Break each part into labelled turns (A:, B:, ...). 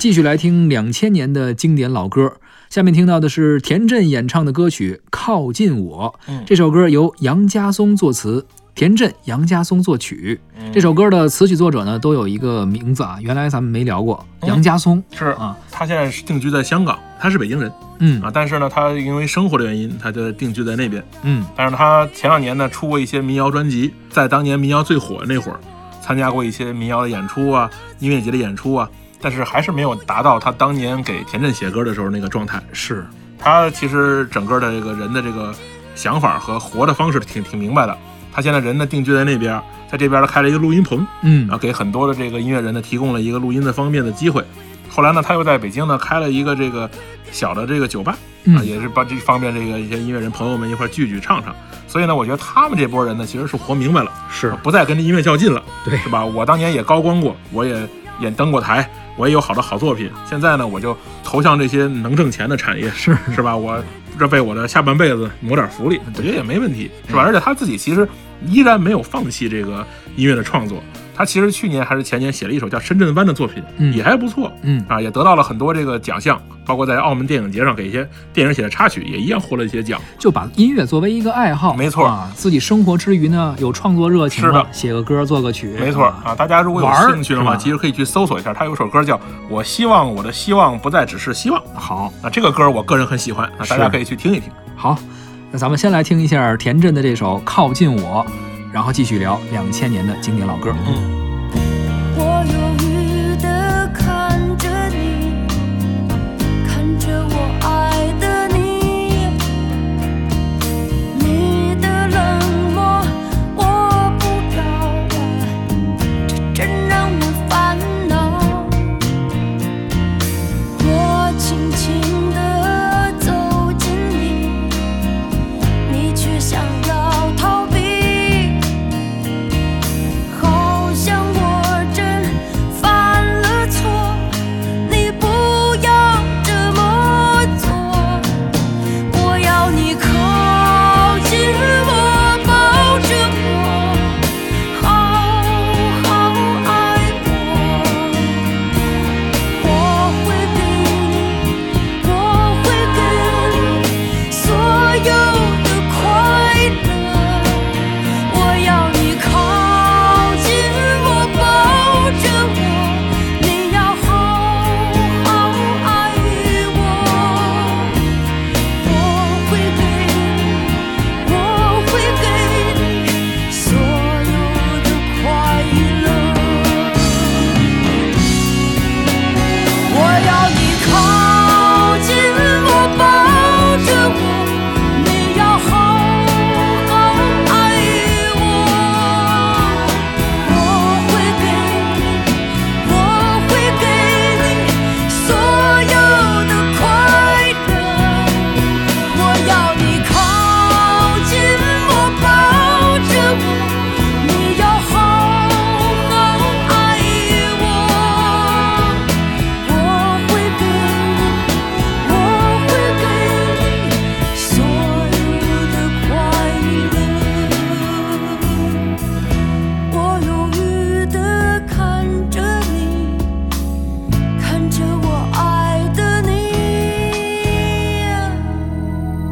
A: 继续来听两千年的经典老歌。下面听到的是田震演唱的歌曲《靠近我》。
B: 嗯
A: 这首歌由杨家松作词，田震、杨家松作曲。
B: 嗯
A: 这首歌的词曲作者呢都有一个名字啊，原来咱们没聊过，
B: 嗯
A: 杨家松
B: 是
A: 啊。
B: 他现在是定居在香港，他是北京人
A: 嗯
B: 啊，但是呢，他因为生活的原因，他就定居在那边。
A: 嗯
B: 但是他前两年呢出过一些民谣专辑，在当年民谣最火的那会儿，参加过一些民谣的演出啊、音乐节的演出啊，但是还是没有达到他当年给田震写歌的时候那个状态。
A: 是
B: 他其实整个的这个人的这个想法和活的方式挺挺明白的。他现在人呢定居在那边，在这边呢开了一个录音棚，
A: 嗯
B: 啊，给很多的这个音乐人呢提供了一个录音的方便的机会。后来呢，他又在北京呢开了一个这个小的这个酒吧，啊，
A: 嗯
B: 也是把这方便这个一些音乐人朋友们一块聚聚唱唱。所以呢，我觉得他们这波人呢，其实是活明白了，
A: 是
B: 不再跟这音乐较劲了，
A: 对
B: 是吧？我当年也高光过，我也演登过台，我也有好的好作品。现在呢，我就投向这些能挣钱的产业，
A: 是
B: 是吧？我这为我的下半辈子谋点福利，我觉得也没问题，是吧？而且他自己其实依然没有放弃这个音乐的创作。他其实去年还是前年写了一首叫《深圳湾》的作品，
A: 嗯
B: 也还不错
A: 嗯
B: 啊，也得到了很多这个奖项，包括在澳门电影节上给一些电影写的插曲，也一样获了一些奖。
A: 就把音乐作为一个爱好，
B: 没错
A: 啊，自己生活之余呢有创作热情
B: 是的
A: 写个歌做个曲，
B: 没错啊，大家如果有兴趣的话，其实可以去搜索一下，他有首歌叫《我希望我的希望不再只是希望》
A: 好。
B: 啊，这个歌我个人很喜欢啊，大家可以去听一听。
A: 好，那咱们先来听一下田震的这首《靠近我》，然后继续聊两千年的经典老歌。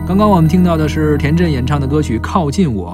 A: 刚刚我们听到的是田震演唱的歌曲《靠近我》。